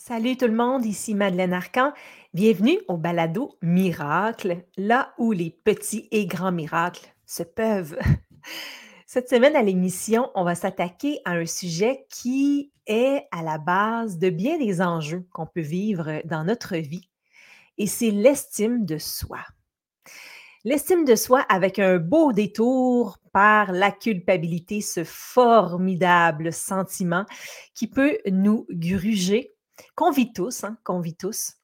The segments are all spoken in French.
Salut tout le monde, ici Madeleine Arcan. Bienvenue au balado Miracle, là où les petits et grands miracles se peuvent. Cette semaine à l'émission, on va s'attaquer à un sujet qui est à la base de bien des enjeux qu'on peut vivre dans notre vie, et c'est l'estime de soi. L'estime de soi avec un beau détour par la culpabilité, ce formidable sentiment qui peut nous gruger qu'on vit tous, hein, qu'on vit tous.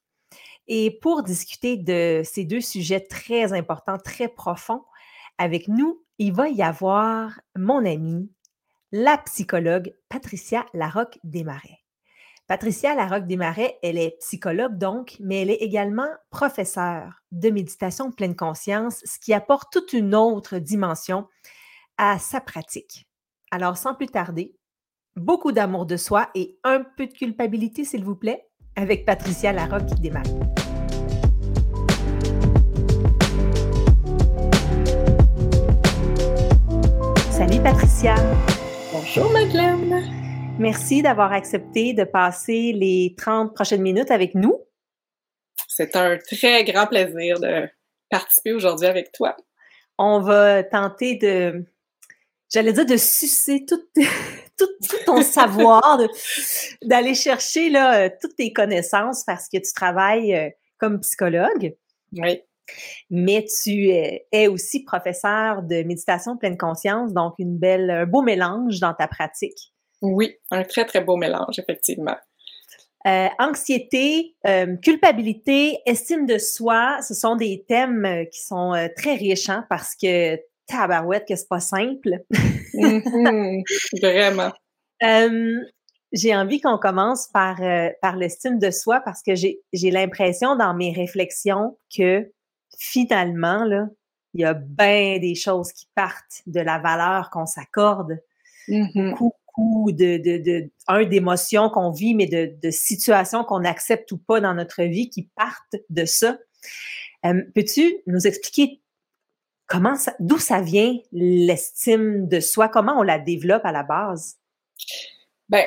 Et pour discuter de ces deux sujets très importants, très profonds, avec nous, il va y avoir mon amie, la psychologue Patricia Larocque Desmarais. Patricia Larocque Desmarais, elle est psychologue donc, mais elle est également professeure de méditation pleine conscience, ce qui apporte toute une autre dimension à sa pratique. Alors, sans plus tarder, beaucoup d'amour de soi et un peu de culpabilité, s'il vous plaît, avec Patricia Larocque qui démarre. Salut Patricia. Bonjour Madeleine. Merci d'avoir accepté de passer les 30 prochaines minutes avec nous. C'est un très grand plaisir de participer aujourd'hui avec toi. On va tenter de, j'allais dire, de sucer tout, tout, ton savoir, d'aller chercher là, euh, toutes tes connaissances parce que tu travailles euh, comme psychologue. Oui. Mais tu es aussi professeur de méditation pleine conscience, donc une belle, un beau mélange dans ta pratique. Oui, un très, très beau mélange, effectivement. Euh, anxiété, culpabilité, estime de soi, ce sont des thèmes qui sont très riches hein, parce que tabarouette que c'est pas simple. Mhm. vraiment. j'ai envie qu'on commence par, euh, par l'estime de soi parce que j'ai l'impression dans mes réflexions que finalement, là, il y a bien des choses qui partent de la valeur qu'on s'accorde. Mm Beaucoup, de, de, de, un, d'émotions qu'on vit, mais de, de situations qu'on accepte ou pas dans notre vie qui partent de ça. Peux-tu nous expliquer comment ça, d'où ça vient l'estime de soi? Comment on la développe à la base? Ben,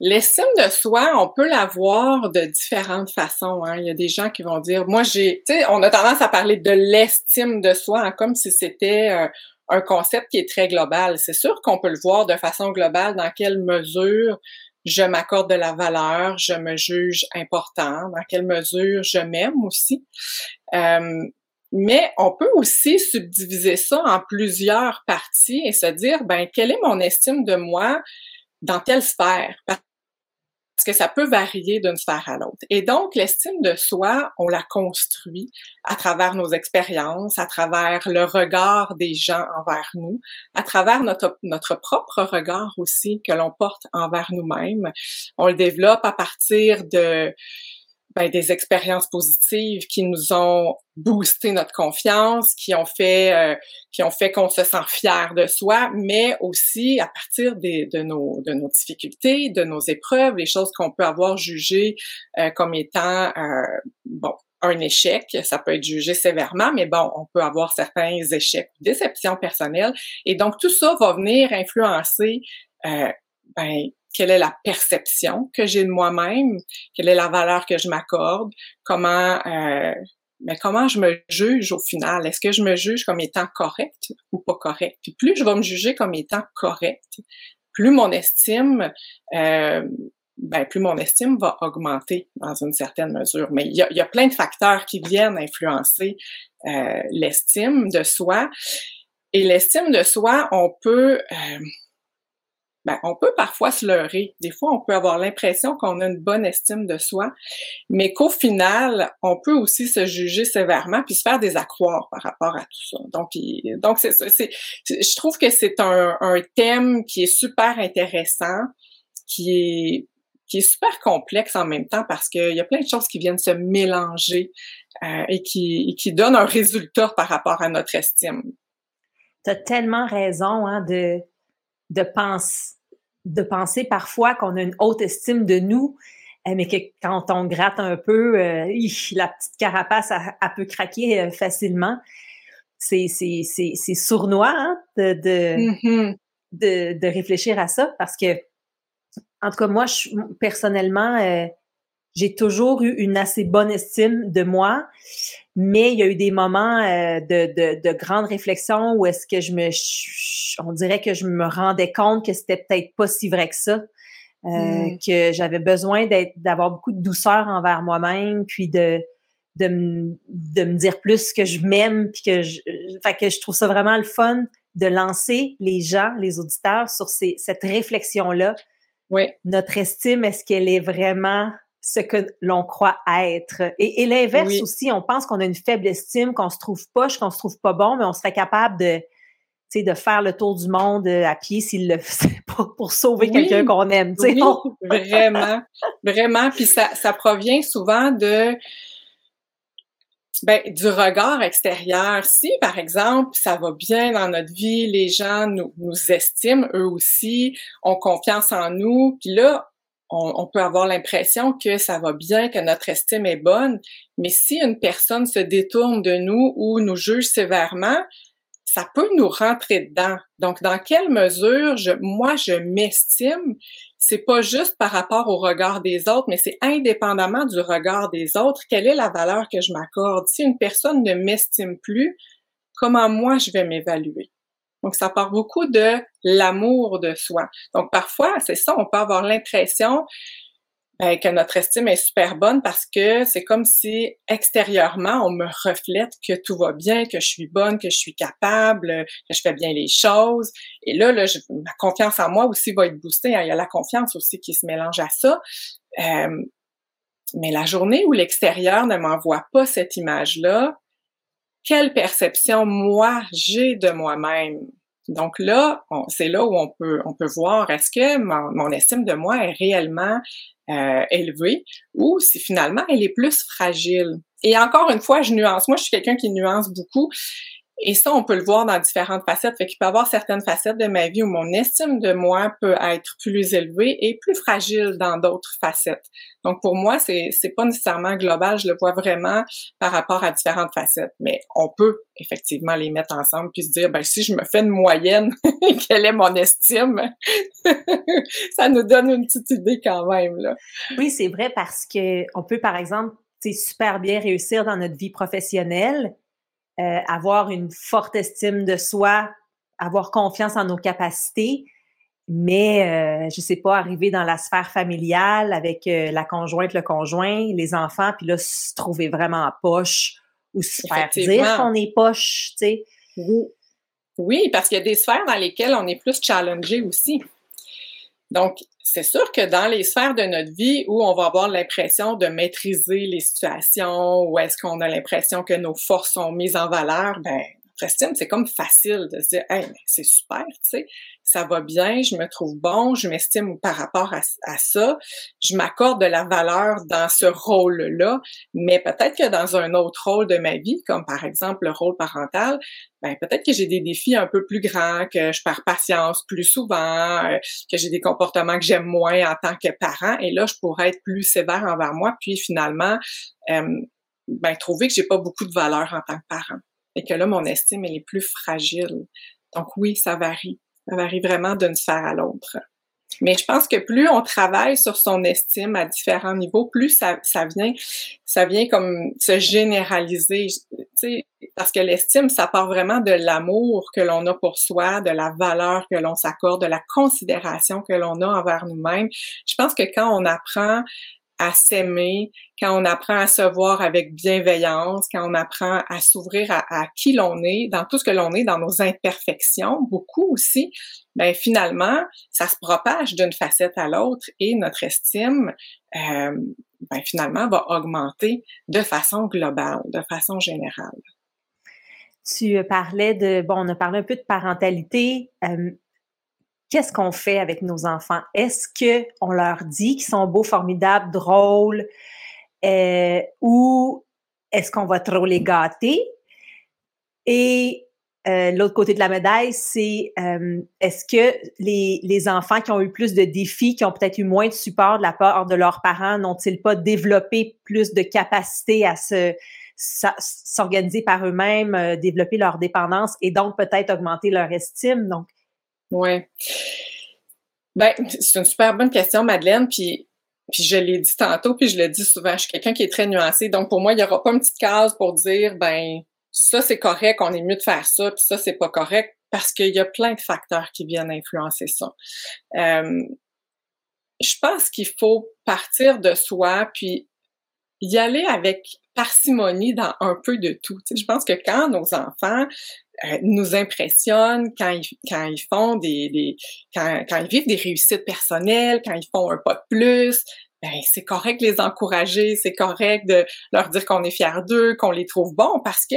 l'estime de soi, on peut l'avoir de différentes façons. Hein. Il y a des gens qui vont dire, moi j'ai, tu sais, on a tendance à parler de l'estime de soi hein, comme si c'était euh, un concept qui est très global. C'est sûr qu'on peut le voir de façon globale dans quelle mesure je m'accorde de la valeur, je me juge important, dans quelle mesure je m'aime aussi. Euh, mais on peut aussi subdiviser ça en plusieurs parties et se dire, ben, quelle est mon estime de moi dans telle sphère? Parce que ça peut varier d'une sphère à l'autre. Et donc, l'estime de soi, on la construit à travers nos expériences, à travers le regard des gens envers nous, à travers notre, notre propre regard aussi que l'on porte envers nous-mêmes. On le développe à partir de, ben, des expériences positives qui nous ont boosté notre confiance, qui ont fait euh, qui ont fait qu'on se sent fier de soi, mais aussi à partir des, de nos de nos difficultés, de nos épreuves, les choses qu'on peut avoir jugées euh, comme étant euh, bon un échec, ça peut être jugé sévèrement, mais bon, on peut avoir certains échecs, déceptions personnelles, et donc tout ça va venir influencer ben, quelle est la perception que j'ai de moi-même, quelle est la valeur que je m'accorde, comment euh, mais comment je me juge au final? Est-ce que je me juge comme étant correct ou pas correct? Puis plus je vais me juger comme étant correct, plus mon estime, euh, ben, plus mon estime va augmenter dans une certaine mesure. Mais il y a, plein de facteurs qui viennent influencer euh, l'estime de soi. Et l'estime de soi, on peut, euh, ben, on peut parfois se leurrer. Des fois, on peut avoir l'impression qu'on a une bonne estime de soi, mais qu'au final, on peut aussi se juger sévèrement puis se faire des accroires par rapport à tout ça. Donc, donc c'est, c'est, je trouve que c'est un, un thème qui est super intéressant, qui est qui est super complexe en même temps parce qu'il y a plein de choses qui viennent se mélanger euh, et, qui, et qui donnent un résultat par rapport à notre estime. Tu as tellement raison hein, de de, pense, de penser parfois qu'on a une haute estime de nous, euh, mais que quand on gratte un peu, euh, la petite carapace, elle, peut craquer euh, facilement. C'est, sournois hein, mm-hmm. de, de, réfléchir à ça parce que, en tout cas, moi, je, personnellement, j'ai toujours eu une assez bonne estime de moi, mais il y a eu des moments euh, de, de, de, grande réflexion où est-ce que je me, on dirait que je me rendais compte que c'était peut-être pas si vrai que ça, euh, mm. que j'avais besoin d'être, d'avoir beaucoup de douceur envers moi-même, puis de, de, me, de me dire plus que je m'aime, puis que je, fait que je trouve ça vraiment le fun de lancer les gens, les auditeurs sur ces, cette réflexion-là. Oui. Notre estime, est-ce qu'elle est vraiment ce que l'on croit être. Et, et l'inverse aussi, on pense qu'on a une faible estime, qu'on se trouve poche, qu'on se trouve pas bon, mais on serait capable de, de faire le tour du monde euh, à pied s'il le fait pour, pour sauver quelqu'un qu'on aime. Oui, vraiment, vraiment. Puis ça, ça provient souvent de ben, du regard extérieur. Si, par exemple, ça va bien dans notre vie, les gens nous, nous estiment, eux aussi, ont confiance en nous, puis là, on, peut avoir l'impression que ça va bien, que notre estime est bonne, mais si une personne se détourne de nous ou nous juge sévèrement, ça peut nous rentrer dedans. Donc, dans quelle mesure je, moi, je m'estime, c'est pas juste par rapport au regard des autres, mais c'est indépendamment du regard des autres. Quelle est la valeur que je m'accorde? Si une personne ne m'estime plus, comment moi je vais m'évaluer? Donc, ça part beaucoup de l'amour de soi. Donc, parfois, c'est ça, on peut avoir l'impression ben, que notre estime est super bonne parce que c'est comme si extérieurement, on me reflète que tout va bien, que je suis bonne, que je suis capable, que je fais bien les choses. Et là, là ma confiance en moi aussi va être boostée. Hein. Il y a la confiance aussi qui se mélange à ça. Euh, mais la journée où l'extérieur ne m'envoie pas cette image-là, quelle perception moi j'ai de moi-même? Donc là, c'est là où on peut on peut voir est-ce que mon, estime de moi est réellement euh, élevée ou si finalement elle est plus fragile. Et encore une fois, je nuance. Moi, je suis quelqu'un qui nuance beaucoup. Et ça, on peut le voir dans différentes facettes. Fait qu'il peut y avoir certaines facettes de ma vie où mon estime de moi peut être plus élevée et plus fragile dans d'autres facettes. Donc, pour moi, c'est, c'est pas nécessairement global. Je le vois vraiment par rapport à différentes facettes. Mais on peut effectivement les mettre ensemble puis se dire, ben, si je me fais une moyenne, quelle est mon estime? ça nous donne une petite idée quand même, là. Oui, c'est vrai parce que on peut, par exemple, super bien réussir dans notre vie professionnelle, euh, avoir une forte estime de soi, avoir confiance en nos capacités, mais euh, je sais pas, arriver dans la sphère familiale avec euh, la conjointe, le conjoint, les enfants, puis là, se trouver vraiment en poche ou se faire dire qu'on est poche, tu sais. Oui. parce qu'il y a des sphères dans lesquelles on est plus challengé aussi. Donc, c'est sûr que dans les sphères de notre vie où on va avoir l'impression de maîtriser les situations, où est-ce qu'on a l'impression que nos forces sont mises en valeur, ben notre estime, c'est comme facile de se dire, hey, c'est super, tu sais. Ça va bien, je me trouve bon, je m'estime par rapport à, ça, je m'accorde de la valeur dans ce rôle-là, mais peut-être que dans un autre rôle de ma vie, comme par exemple le rôle parental, ben peut-être que j'ai des défis un peu plus grands, que je perds patience plus souvent, euh, que j'ai des comportements que j'aime moins en tant que parent, et là je pourrais être plus sévère envers moi, puis finalement euh, ben trouver que j'ai pas beaucoup de valeur en tant que parent, et que là mon estime elle est plus fragile. Donc oui, ça varie. Ça varie vraiment d'une sphère à l'autre. Mais je pense que plus on travaille sur son estime à différents niveaux, plus ça, vient, ça vient comme se généraliser. Parce que l'estime, ça part vraiment de l'amour que l'on a pour soi, de la valeur que l'on s'accorde, de la considération que l'on a envers nous-mêmes. Je pense que quand on apprend à s'aimer, quand on apprend à se voir avec bienveillance, quand on apprend à s'ouvrir à, qui l'on est, dans tout ce que l'on est, dans nos imperfections, beaucoup aussi, ben finalement, ça se propage d'une facette à l'autre et notre estime, euh, ben finalement, va augmenter de façon globale, de façon générale. Tu parlais de, bon, on a parlé un peu de parentalité. Euh, qu'est-ce qu'on fait avec nos enfants? Est-ce que on leur dit qu'ils sont beaux, formidables, drôles, euh, ou est-ce qu'on va trop les gâter? Et euh, l'autre côté de la médaille, c'est euh, est-ce que les, les, enfants qui ont eu plus de défis, qui ont peut-être eu moins de support de la part de leurs parents, n'ont-ils pas développé plus de capacité à se s'organiser par eux-mêmes, développer leur dépendance et donc peut-être augmenter leur estime? Donc, oui. Ben, c'est une super bonne question, Madeleine. Puis puis je l'ai dit tantôt, puis je le dis souvent, je suis quelqu'un qui est très nuancé. Donc, pour moi, il n'y aura pas une petite case pour dire, ben, ça, c'est correct, on est mieux de faire ça, puis ça, c'est pas correct, parce qu'il y a plein de facteurs qui viennent influencer ça. Euh, je pense qu'il faut partir de soi, puis y aller avec parcimonie dans un peu de tout. Tu je pense que quand nos enfants euh, nous impressionnent, quand ils, quand ils font des, des quand, quand, ils vivent des réussites personnelles, quand ils font un pas de plus, ben c'est correct de les encourager, c'est correct de leur dire qu'on est fier d'eux, qu'on les trouve bons, parce que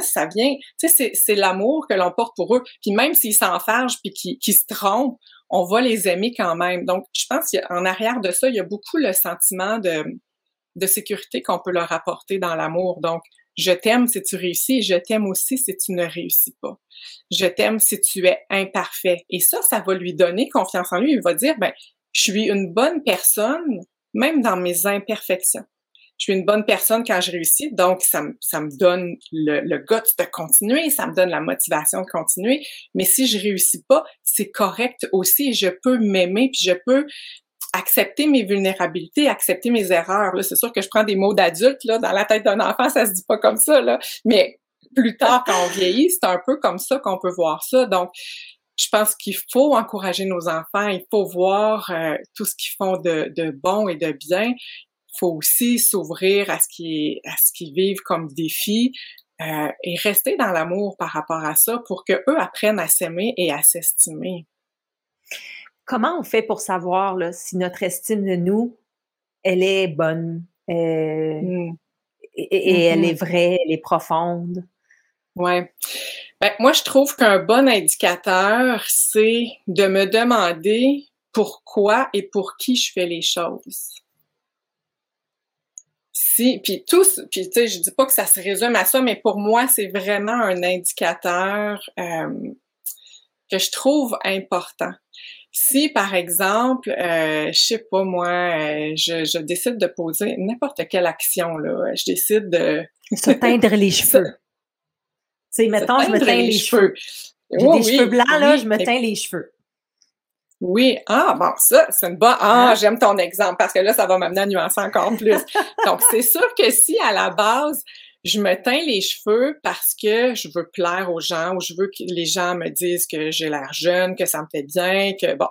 ça vient, tu sais, c'est l'amour que l'on porte pour eux. Puis même s'ils s'enfargent puis qu'ils se trompent, on va les aimer quand même. Donc, je pense qu'en arrière de ça, il y a beaucoup le sentiment de, de sécurité qu'on peut leur apporter dans l'amour. Donc, je t'aime si tu réussis et je t'aime aussi si tu ne réussis pas. Je t'aime si tu es imparfait. Et ça, ça va lui donner confiance en lui. Il va dire, ben, je suis une bonne personne, même dans mes imperfections je suis une bonne personne quand je réussis, donc ça, me, ça me donne le, le de continuer, ça me donne la motivation de continuer. Mais si je réussis pas, c'est correct aussi. Je peux m'aimer, puis je peux accepter mes vulnérabilités, accepter mes erreurs. C'est sûr que je prends des mots d'adulte là dans la tête d'un enfant, ça se dit pas comme ça là, mais plus tard quand on vieillit, c'est un peu comme ça qu'on peut voir ça. Donc je pense qu'il faut encourager nos enfants, il faut voir euh, tout ce qu'ils font de, de, bon et de bien, faut aussi s'ouvrir à ce qui qu'ils vivent comme défi euh, et rester dans l'amour par rapport à ça pour que eux apprennent à s'aimer et à s'estimer. Comment on fait pour savoir là, si notre estime de nous, elle est bonne? Euh, mmh. et, elle est mmh vraie, elle est profonde? Ouais. Ben, moi, je trouve qu'un bon indicateur, c'est de me demander pourquoi et pour qui je fais les choses si, puis tous, puis tu sais, je dis pas que ça se résume à ça, mais pour moi, c'est vraiment un indicateur euh, que je trouve important. Si, par exemple, euh, je sais pas moi, euh, je, je, décide de poser n'importe quelle action, là, je décide de... Se teindre les cheveux. Tu sais, mettons, je me teins les, cheveux. J'ai des cheveux blancs, là, je me teins les cheveux. Oui, ah bon, ça, c'est une bonne. Ah, hein? j'aime ton exemple parce que là, ça va m'amener à nuancer encore plus. Donc, c'est sûr que si à la base, je me teins les cheveux parce que je veux plaire aux gens ou je veux que les gens me disent que j'ai l'air jeune, que ça me fait bien, que bon.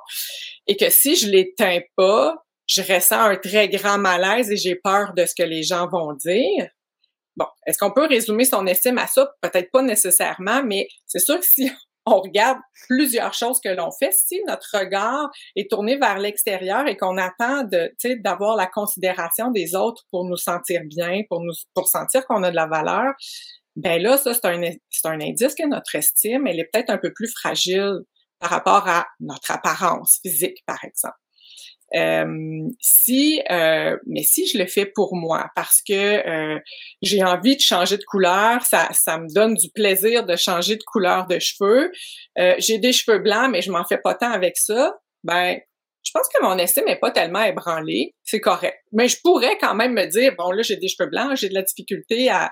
Et que si je les teins pas, je ressens un très grand malaise et j'ai peur de ce que les gens vont dire. Bon, est-ce qu'on peut résumer son estime à ça? Peut-être pas nécessairement, mais c'est sûr que si on regarde plusieurs choses que l'on fait. Si notre regard est tourné vers l'extérieur et qu'on attend de, d'avoir la considération des autres pour nous sentir bien, pour nous, pour sentir qu'on a de la valeur, ben là, ça, c'est un, c'est un indice que notre estime, elle est peut-être un peu plus fragile par rapport à notre apparence physique, par exemple. Euh, si, euh, mais si je le fais pour moi, parce que euh, j'ai envie de changer de couleur, ça, ça me donne du plaisir de changer de couleur de cheveux. j'ai des cheveux blancs, mais je m'en fais pas tant avec ça. Ben, je pense que mon estime n'est pas tellement ébranlée, c'est correct. Mais je pourrais quand même me dire, bon là, j'ai des cheveux blancs, j'ai de la difficulté à,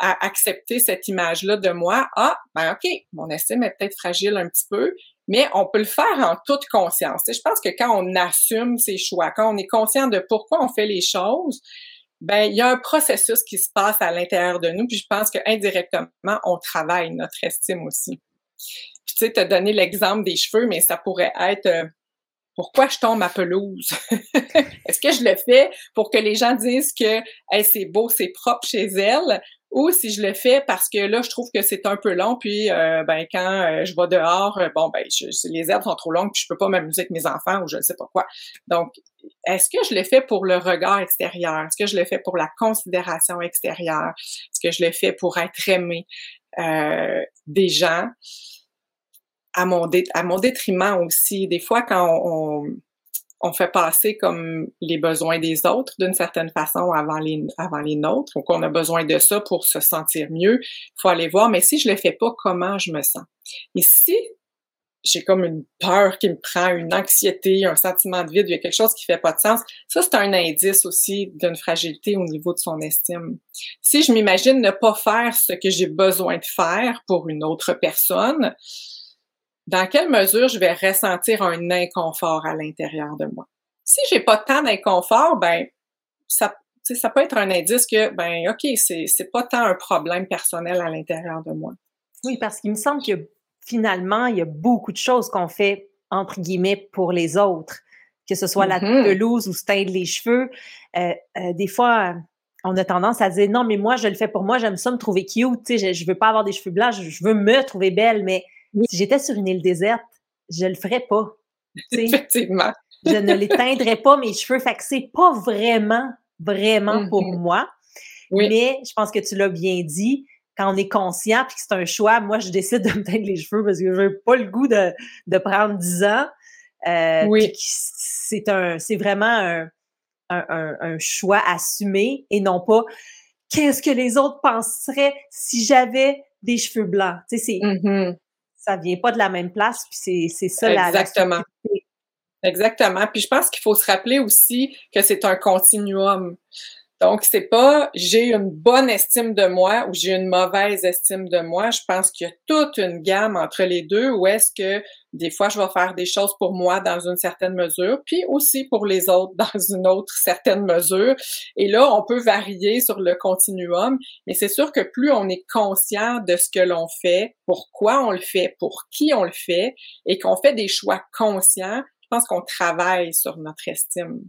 à accepter cette image-là de moi. Ah, ben ok, mon estime est peut-être fragile un petit peu, mais on peut le faire en toute conscience. je pense que quand on assume ses choix, quand on est conscient de pourquoi on fait les choses, ben il y a un processus qui se passe à l'intérieur de nous, puis je pense que indirectement on travaille notre estime aussi. Puis, tu sais, tu as donné l'exemple des cheveux, mais ça pourrait être euh, pourquoi je tombe ma pelouse? Est-ce que je le fais pour que les gens disent que c'est beau, c'est propre chez elle? Ou si je le fais parce que là, je trouve que c'est un peu long, puis euh, ben quand euh, je vais dehors, euh, bon ben les herbes sont trop longues, puis je peux pas m'amuser avec mes enfants ou je ne sais pas quoi. Donc, est-ce que je le fais pour le regard extérieur? Est-ce que je le fais pour la considération extérieure? Est-ce que je le fais pour être aimé des gens? À mon, à mon détriment aussi. Des fois, quand on on fait passer comme les besoins des autres d'une certaine façon avant les, avant les nôtres, ou qu'on a besoin de ça pour se sentir mieux. Il faut aller voir, mais si je le fais pas, comment je me sens? Et si j'ai comme une peur qui me prend, une anxiété, un sentiment de vide, il y a quelque chose qui fait pas de sens, ça c'est un indice aussi d'une fragilité au niveau de son estime. Si je m'imagine ne pas faire ce que j'ai besoin de faire pour une autre personne, dans quelle mesure je vais ressentir un inconfort à l'intérieur de moi? Si j'ai pas tant d'inconfort, ben ça, ça peut être un indice que, ben ok, c'est c'est pas tant un problème personnel à l'intérieur de moi. Oui, parce qu'il me semble que finalement, il y a beaucoup de choses qu'on fait entre guillemets pour les autres, que ce soit la mm-hmm. pelouse ou se teindre les cheveux. Euh, euh, des fois, on a tendance à dire non, mais moi, je le fais pour moi, j'aime ça me trouver cute, tu sais, je, veux pas avoir des cheveux blancs, je, veux me trouver belle, mais si j'étais sur une île déserte, je le ferais pas. Effectivement. je ne les teindrais pas mes cheveux, fait que c'est pas vraiment, vraiment pour mm-hmm. moi. Oui. Mais je pense que tu l'as bien dit, quand on est conscient puis que c'est un choix, moi, je décide de me teindre les cheveux parce que je n'ai pas le goût de, de prendre 10 ans. Euh, oui. C'est un, c'est vraiment un, un, un, choix assumé et non pas qu'est-ce que les autres penseraient si j'avais des cheveux blancs? Tu sais, c'est, mm-hmm. Ça vient pas de la même place puis c'est, c'est ça Exactement. Exactement. Puis je pense qu'il faut se rappeler aussi que c'est un continuum. Donc, c'est pas j'ai une bonne estime de moi ou j'ai une mauvaise estime de moi. Je pense qu'il y a toute une gamme entre les deux où est-ce que des fois je vais faire des choses pour moi dans une certaine mesure, puis aussi pour les autres dans une autre certaine mesure. Et là, on peut varier sur le continuum, mais c'est sûr que plus on est conscient de ce que l'on fait, pourquoi on le fait, pour qui on le fait, et qu'on fait des choix conscients, je pense qu'on travaille sur notre estime.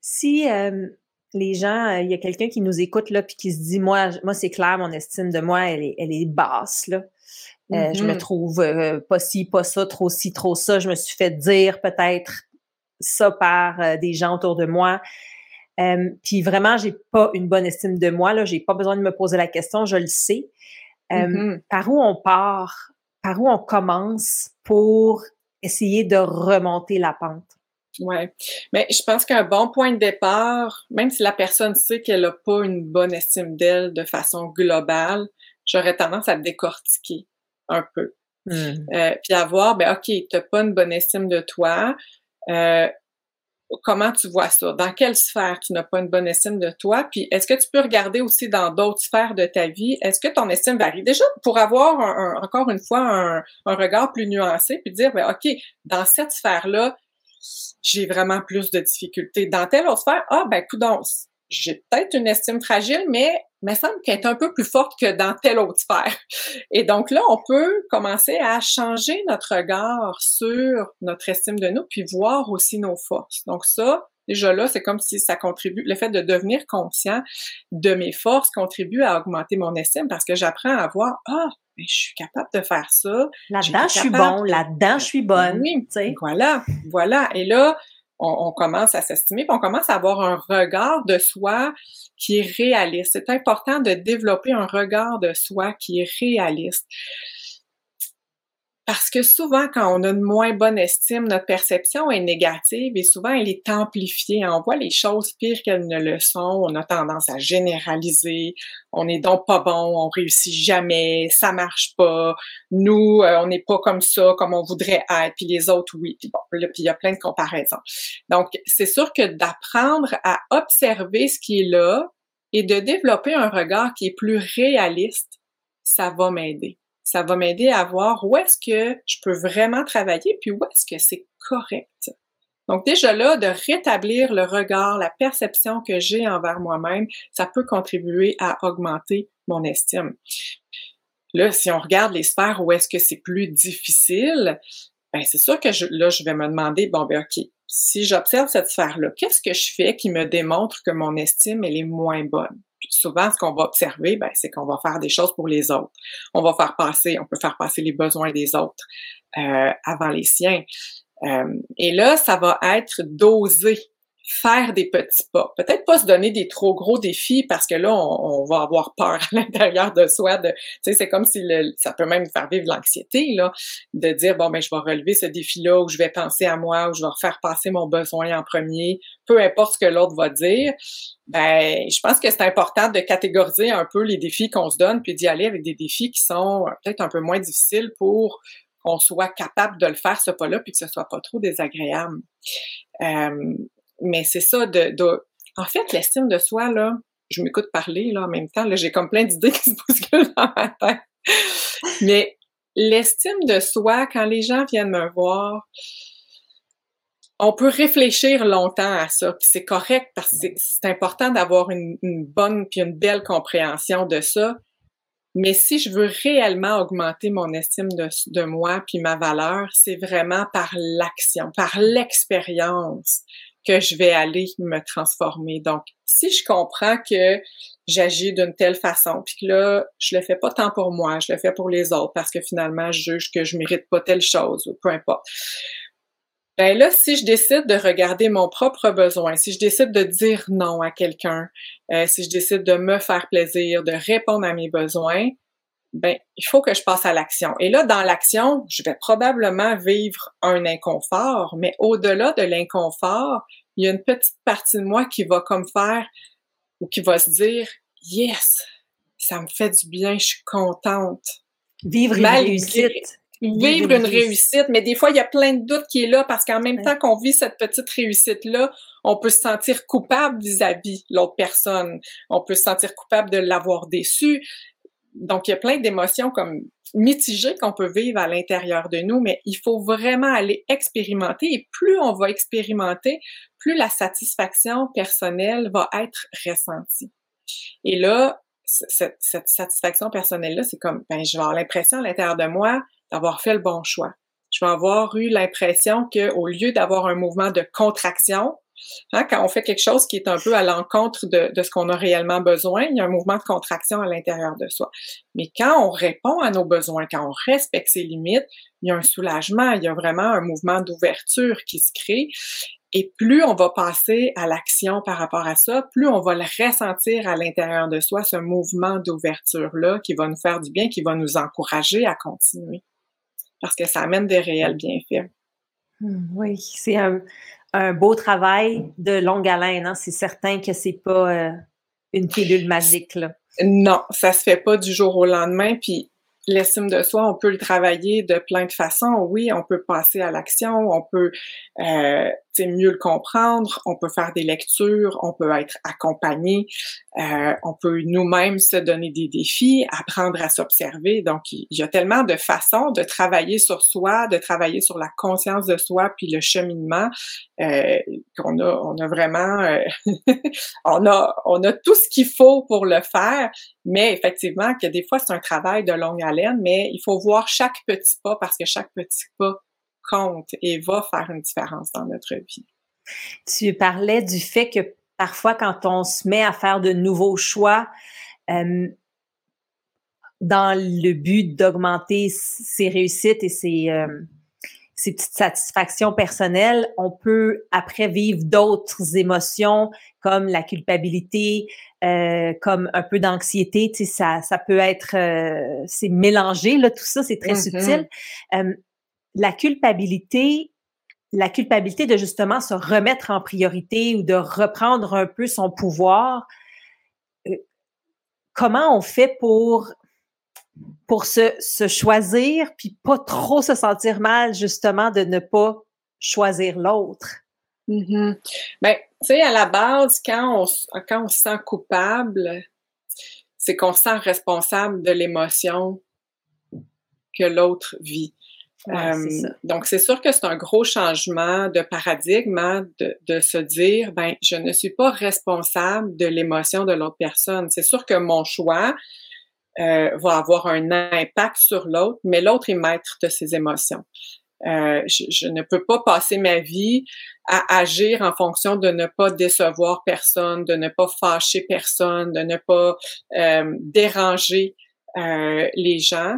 Si euh, les gens, euh, il y a quelqu'un qui nous écoute là puis qui se dit moi, moi c'est clair, mon estime de moi, elle est, elle est basse là. Euh, je me mm-hmm. trouve euh, pas ci, pas ça, trop ci, trop ça. Je me suis fait dire peut-être ça par des gens autour de moi. puis vraiment, j'ai pas une bonne estime de moi là. J'ai pas besoin de me poser la question, je le sais. Mm-hmm. Par où on part Par où on commence pour essayer de remonter la pente? Ouais, mais je pense qu'un bon point de départ, même si la personne sait qu'elle n'a pas une bonne estime d'elle de façon globale, j'aurais tendance à décortiquer un peu. Hmm. Euh, puis à voir, ben ok, t'as pas une bonne estime de toi. Euh, comment tu vois ça? Dans quelle sphère tu n'as pas une bonne estime de toi? Puis est-ce que tu peux regarder aussi dans d'autres sphères de ta vie? Est-ce que ton estime varie? Déjà, pour avoir encore une fois un, un, regard plus nuancé, puis dire, ben, OK, dans cette sphère-là, j'ai vraiment plus de difficultés. Dans telle autre sphère, ah ben coudons, j'ai peut-être une estime fragile, mais il me semble qu'elle est un peu plus forte que dans telle autre sphère. Et donc là, on peut commencer à changer notre regard sur notre estime de nous, puis voir aussi nos forces. Donc ça, déjà là, c'est comme si ça contribue, le fait de devenir conscient de mes forces contribue à augmenter mon estime parce que j'apprends à voir, ah, mais je suis capable de faire ça. Là-dedans, je suis bon, là-dedans, je suis bonne. Oui, voilà, voilà. Et là, on, commence à s'estimer, on commence à avoir un regard de soi qui est réaliste. C'est important de développer un regard de soi qui est réaliste. Parce que souvent, quand on a une moins bonne estime, notre perception est négative et souvent elle est amplifiée. On voit les choses pires qu'elles ne le sont. On a tendance à généraliser. On est donc pas bon, on réussit jamais, ça marche pas. Nous, euh, on n'est pas comme ça, comme on voudrait être. Puis les autres, oui. Bon, puis il y a plein de comparaisons. Donc, c'est sûr que d'apprendre à observer ce qui est là et de développer un regard qui est plus réaliste, ça va m'aider ça va m'aider à voir où est-ce que je peux vraiment travailler, puis où est-ce que c'est correct. Donc déjà là, de rétablir le regard, la perception que j'ai envers moi-même, ça peut contribuer à augmenter mon estime. Là, si on regarde les sphères où est-ce que c'est plus difficile, ben c'est sûr que là, je vais me demander, bon, ben ok, si j'observe cette sphère-là, qu'est-ce que je fais qui me démontre que mon estime, elle est moins bonne? Souvent, ce qu'on va observer, ben, c'est qu'on va faire des choses pour les autres. On va faire passer, on peut faire passer les besoins des autres euh, avant les siens. Euh, et là, ça va être dosé faire des petits pas. Peut-être pas se donner des trop gros défis parce que là, on, va avoir peur à l'intérieur de soi. De, c'est comme si le, ça peut même faire vivre l'anxiété, là, de dire, bon, ben, je vais relever ce défi-là ou je vais penser à moi ou je vais faire passer mon besoin en premier, peu importe ce que l'autre va dire. Ben, je pense que c'est important de catégoriser un peu les défis qu'on se donne puis d'y aller avec des défis qui sont peut-être un peu moins difficiles pour qu'on soit capable de le faire, ce pas-là, puis que ce soit pas trop désagréable. Euh, mais c'est ça de, En fait, l'estime de soi, là, je m'écoute parler là en même temps, là, j'ai comme plein d'idées qui se bousculent dans ma tête. Mais l'estime de soi, quand les gens viennent me voir, on peut réfléchir longtemps à ça, puis c'est correct parce que c'est important d'avoir une, bonne puis une belle compréhension de ça. Mais si je veux réellement augmenter mon estime de, de moi puis ma valeur, c'est vraiment par l'action, par l'expérience que je vais aller me transformer. Donc, si je comprends que j'agis d'une telle façon, puis que là, je le fais pas tant pour moi, je le fais pour les autres parce que finalement, je juge que je mérite pas telle chose ou peu importe. Ben là, si je décide de regarder mon propre besoin, si je décide de dire non à quelqu'un, euh, si je décide de me faire plaisir, de répondre à mes besoins, ben il faut que je passe à l'action. Et là, dans l'action, je vais probablement vivre un inconfort, mais au-delà de l'inconfort, il y a une petite partie de moi qui va comme faire ou qui va se dire yes, ça me fait du bien, je suis contente. Vivre une réussite. Vivre une réussite, mais des fois, il y a plein de doutes qui est là parce qu'en même temps qu'on vit cette petite réussite-là, on peut se sentir coupable vis-à-vis l'autre personne. On peut se sentir coupable de l'avoir déçu. Donc, il y a plein d'émotions comme mitigées qu'on peut vivre à l'intérieur de nous, mais il faut vraiment aller expérimenter et plus on va expérimenter, plus la satisfaction personnelle va être ressentie. Et là, cette, satisfaction personnelle-là, c'est comme, ben, je vais avoir l'impression à l'intérieur de moi d'avoir fait le bon choix. Je vais avoir eu l'impression que, au lieu d'avoir un mouvement de contraction, Hein, quand on fait quelque chose qui est un peu à l'encontre de, de, ce qu'on a réellement besoin, il y a un mouvement de contraction à l'intérieur de soi. Mais quand on répond à nos besoins, quand on respecte ses limites, il y a un soulagement, il y a vraiment un mouvement d'ouverture qui se crée. Et plus on va passer à l'action par rapport à ça, plus on va le ressentir à l'intérieur de soi, ce mouvement d'ouverture-là qui va nous faire du bien, qui va nous encourager à continuer. Parce que ça amène des réels bienfaits. Hum, oui, c'est un, un beau travail de longue haleine. Hein? C'est certain que c'est pas euh, une pilule magique. Là. Non, ça se fait pas du jour au lendemain. Puis l'estime de soi, on peut le travailler de plein de façons. Oui, on peut passer à l'action, on peut euh, mieux le comprendre, on peut faire des lectures, on peut être accompagné, euh, on peut nous-mêmes se donner des défis, apprendre à s'observer. Donc, il y a tellement de façons de travailler sur soi, de travailler sur la conscience de soi, puis le cheminement, euh, qu'on a, on a vraiment, euh, on a, on a tout ce qu'il faut pour le faire. Mais effectivement, que des fois c'est un travail de longue haleine, mais il faut voir chaque petit pas parce que chaque petit pas compte et va faire une différence dans notre vie. Tu parlais du fait que parfois, quand on se met à faire de nouveaux choix, euh, dans le but d'augmenter ses réussites et ses, euh, ses petites satisfactions personnelles, on peut après vivre d'autres émotions comme la culpabilité, euh, comme un peu d'anxiété. Tu sais, ça, ça peut être, euh, c'est mélangé là, tout ça, c'est très mm-hmm. subtil. La culpabilité, la culpabilité de justement se remettre en priorité ou de reprendre un peu son pouvoir, euh, comment on fait pour pour se, choisir puis pas trop se sentir mal justement de ne pas choisir l'autre? Mm-hmm. Ben, tu sais, à la base, quand on, quand on se sent coupable, c'est qu'on se sent responsable de l'émotion que l'autre vit. Euh, donc, c'est sûr que c'est un gros changement de paradigme hein, de, de, se dire, ben, je ne suis pas responsable de l'émotion de l'autre personne. C'est sûr que mon choix euh, va avoir un impact sur l'autre, mais l'autre est maître de ses émotions. Euh, je, je, ne peux pas passer ma vie à agir en fonction de ne pas décevoir personne, de ne pas fâcher personne, de ne pas euh, déranger euh, les gens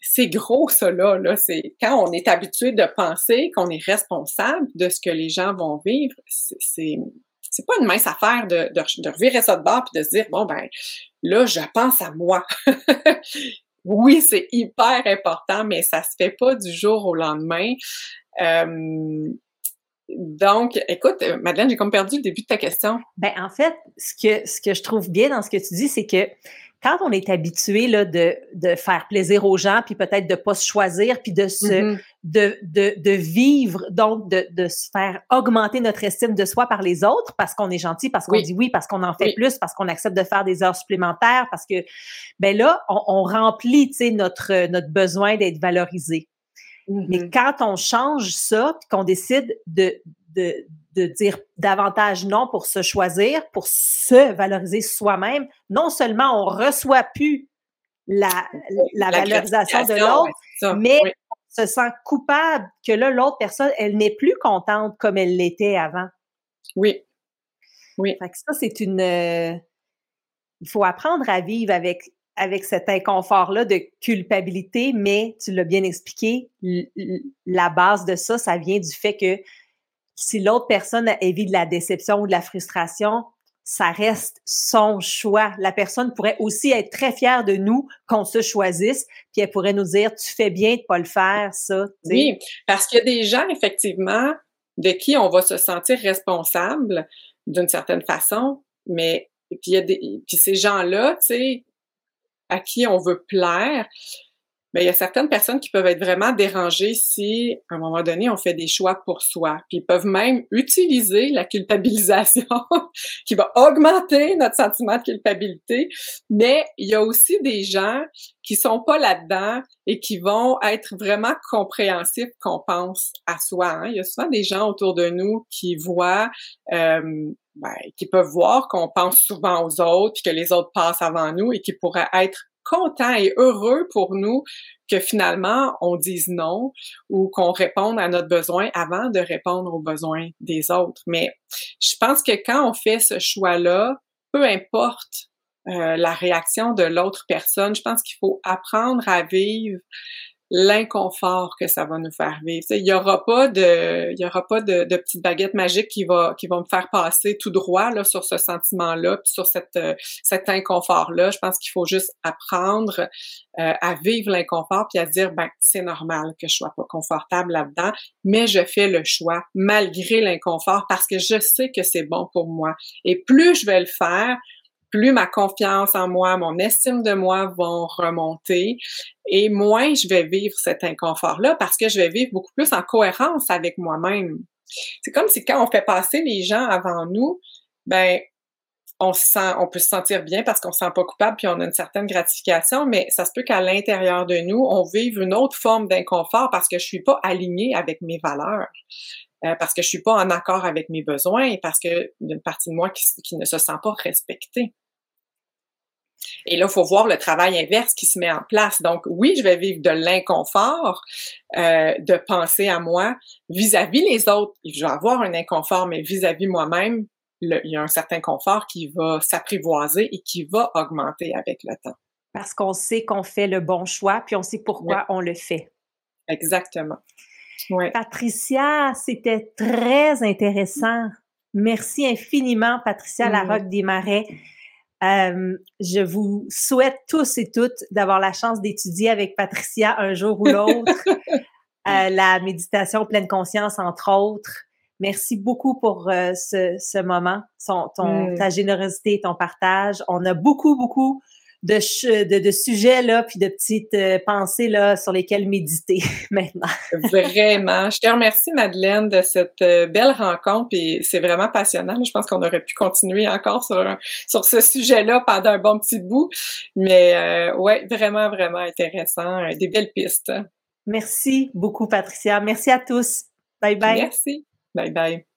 c'est gros ça là, là. c'est quand on est habitué de penser qu'on est responsable de ce que les gens vont vivre, c'est c'est pas une mince affaire de, de, de revirer ça de bord puis de se dire bon ben là je pense à moi. oui, c'est hyper important, mais ça se fait pas du jour au lendemain. Euh, donc, écoute, Madeleine, j'ai comme perdu le début de ta question. Ben, en fait, ce que, ce que je trouve bien dans ce que tu dis, c'est que quand on est habitué là, de, de faire plaisir aux gens, puis peut-être de pas se choisir, puis de se mm-hmm. de, de, de, vivre, donc de, de se faire augmenter notre estime de soi par les autres, parce qu'on est gentil, parce qu'on dit oui, parce qu'on en fait plus, parce qu'on accepte de faire des heures supplémentaires, parce que ben là, on, on remplit notre, notre besoin d'être valorisé. Mais mm-hmm. quand on change ça, qu'on décide de, de, de dire davantage non pour se choisir, pour se valoriser soi-même, non seulement on reçoit plus la, la, valorisation de l'autre, mais on se sent coupable que là, l'autre personne, elle n'est plus contente comme elle l'était avant. Oui. Oui. Fait que ça, c'est une. Euh, il faut apprendre à vivre avec, avec cet inconfort-là de culpabilité, mais tu l'as bien expliqué, la base de ça, ça vient du fait que si l'autre personne évite de la déception ou de la frustration, ça reste son choix. La personne pourrait aussi être très fière de nous qu'on se choisisse, puis elle pourrait nous dire tu fais bien de pas le faire, ça. Oui, parce qu'il y a des gens effectivement de qui on va se sentir responsable d'une certaine façon, mais puis il y a puis ces gens-là, tu sais, à qui on veut plaire, mais il y a certaines personnes qui peuvent être vraiment dérangées si, à un moment donné, on fait des choix pour soi. Puis ils peuvent même utiliser la culpabilisation qui va augmenter notre sentiment de culpabilité. Mais il y a aussi des gens qui sont pas là-dedans et qui vont être vraiment compréhensifs qu'on pense à soi. Hein. Il y a souvent des gens autour de nous qui voient euh, ben, qui peuvent voir qu'on pense souvent aux autres, puis que les autres passent avant nous et qui pourraient être content et heureux pour nous que finalement on dise non ou qu'on réponde à notre besoin avant de répondre aux besoins des autres. Mais je pense que quand on fait ce choix-là, peu importe euh, la réaction de l'autre personne, je pense qu'il faut apprendre à vivre l'inconfort que ça va nous faire vivre. Il y aura pas de, il pas de, de petite baguette magique qui va, qui va me faire passer tout droit là sur ce sentiment-là, puis sur cette, euh, cet inconfort-là. Je pense qu'il faut juste apprendre euh, à vivre l'inconfort puis à dire ben c'est normal que je sois pas confortable là-dedans, mais je fais le choix malgré l'inconfort parce que je sais que c'est bon pour moi. Et plus je vais le faire, plus ma confiance en moi, mon estime de moi vont remonter et moins je vais vivre cet inconfort-là parce que je vais vivre beaucoup plus en cohérence avec moi-même. C'est comme si quand on fait passer les gens avant nous, ben on se peut se sentir bien parce qu'on se sent pas coupable puis on a une certaine gratification, mais ça se peut qu'à l'intérieur de nous, on vive une autre forme d'inconfort parce que je suis pas alignée avec mes valeurs. Euh, parce que je suis pas en accord avec mes besoins, parce que y a une partie de moi qui ne se sent pas respectée. Et là, il faut voir le travail inverse qui se met en place. Donc, oui, je vais vivre de l'inconfort, euh, de penser à moi vis-à-vis les autres. Je vais avoir un inconfort, mais vis-à-vis moi-même, il y a un certain confort qui va s'apprivoiser et qui va augmenter avec le temps. Parce qu'on sait qu'on fait le bon choix, puis on sait pourquoi on le fait. Exactement. Patricia, c'était très intéressant. Merci infiniment, Patricia Larocque des Marais. Euh, je vous souhaite tous et toutes d'avoir la chance d'étudier avec Patricia un jour ou l'autre euh, la méditation pleine conscience, entre autres. Merci beaucoup pour euh, ce, ce, moment, son, ton, ta générosité et ton partage. On a beaucoup, beaucoup de, de, de, sujets là, puis de petites euh, pensées là sur lesquelles méditer maintenant. vraiment. Je te remercie Madeleine de cette euh, belle rencontre et c'est vraiment passionnant. Je pense qu'on aurait pu continuer encore sur sur ce sujet-là pendant un bon petit bout, mais euh, ouais, vraiment vraiment intéressant, des belles pistes. Merci beaucoup Patricia. Merci à tous. Bye bye. Merci. Bye bye.